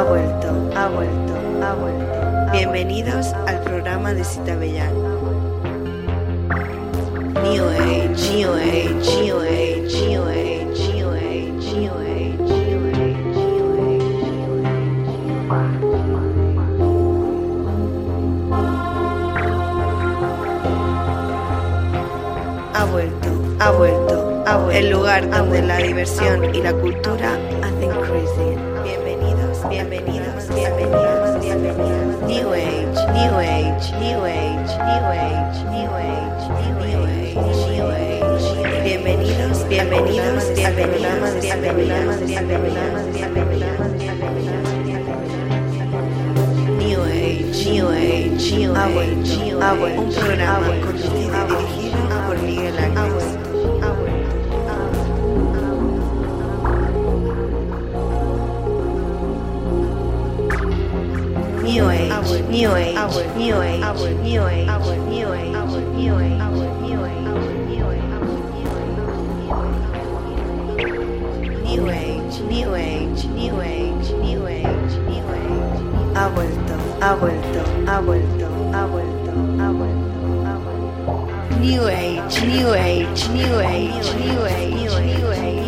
ha vuelto, ha vuelto, ha vuelto. Bienvenidos al programa de Cita Bellán. New Age, New Age, New Age, New Age, New New. Ha vuelto, ha vuelto, ha vuelto. El lugar donde la diversión y la cultura hacen crazy. New Age, New Age, New Age, New Age, New Age, New Age, New Age. Bienvenidos, bienvenidos, bienvenidos, bienvenidos, bienvenidos, bienvenidos, New Age, New Age, New Age, New Age. Un programa conducido y dirigido por Miguel Ángel. new age, new age, new age, new age, new age, new age, new age. New Age, New Age, New Age, New Age, New Age. Ha vuelto, ha vuelto, ha vuelto, ha vuelto, ha vuelto, new age, New Age, New Age, New Age, New Age, New Age.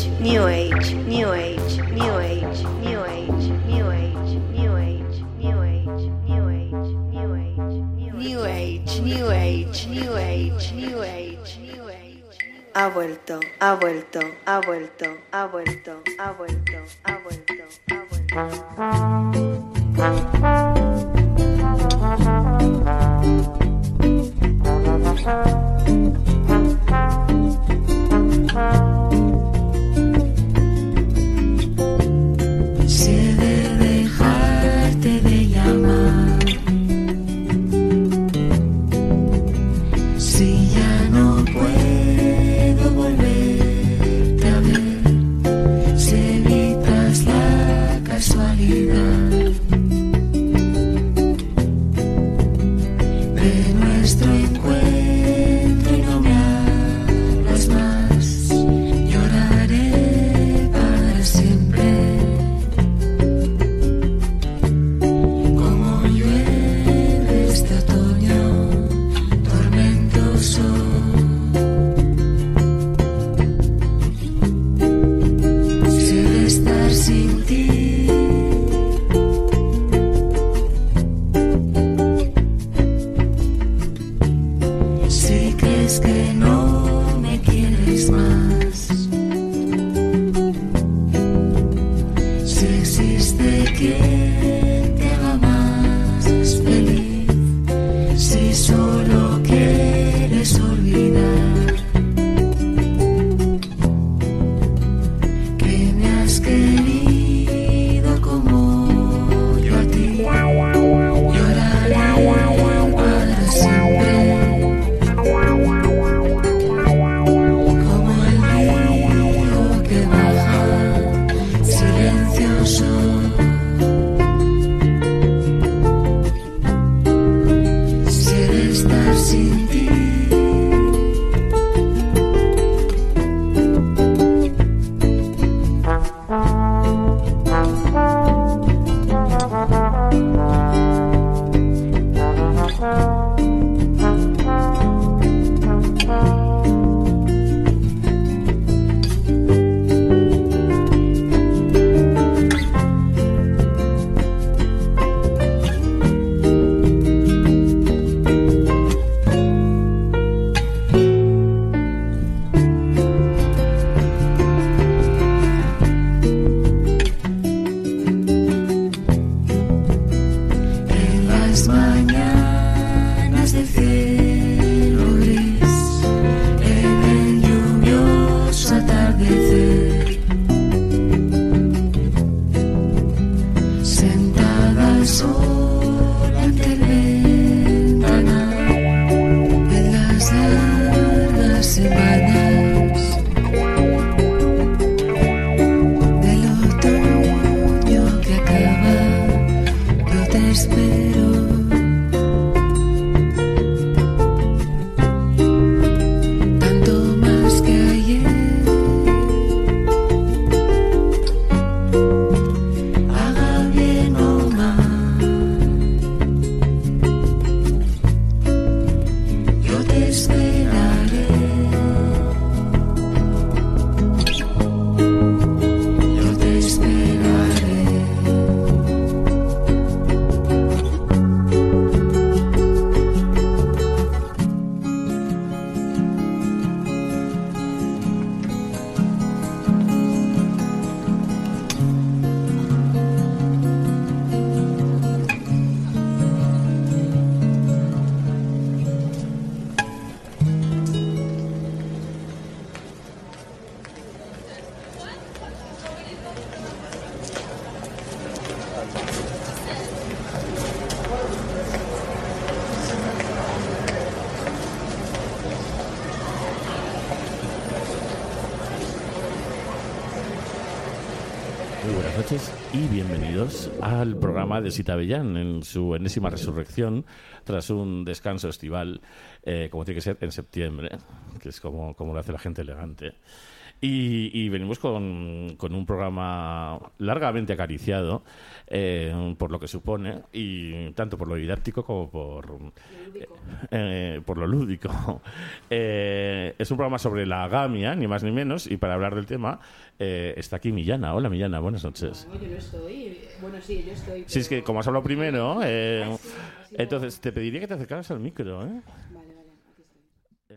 Age, New Age, New Age, New Age, New Age, New Age, New Age, New Age, New Age, New Age, New Age, New Age, New Age, New Age, New Age. Ha vuelto, ha vuelto, ha vuelto, ha vuelto, ha vuelto, ha vuelto, ha Si Si existe quien ocean. Y bienvenidos al programa de Sita Bellán en su enésima resurrección tras un descanso estival, eh, como tiene que ser en septiembre, que es como, como lo hace la gente elegante. Y, y venimos con, con un programa largamente acariciado eh, por lo que supone, y tanto por lo didáctico como por, eh, por lo lúdico. Eh, es un programa sobre la agamia, ni más ni menos, y para hablar del tema eh, está aquí Millana. Hola Millana, buenas noches. No, yo no estoy. Bueno, sí, yo estoy. Si es que como has hablado primero, eh, Ah, no. entonces te pediría que te acercaras al micro. ¿eh? Vale, vale, aquí estoy.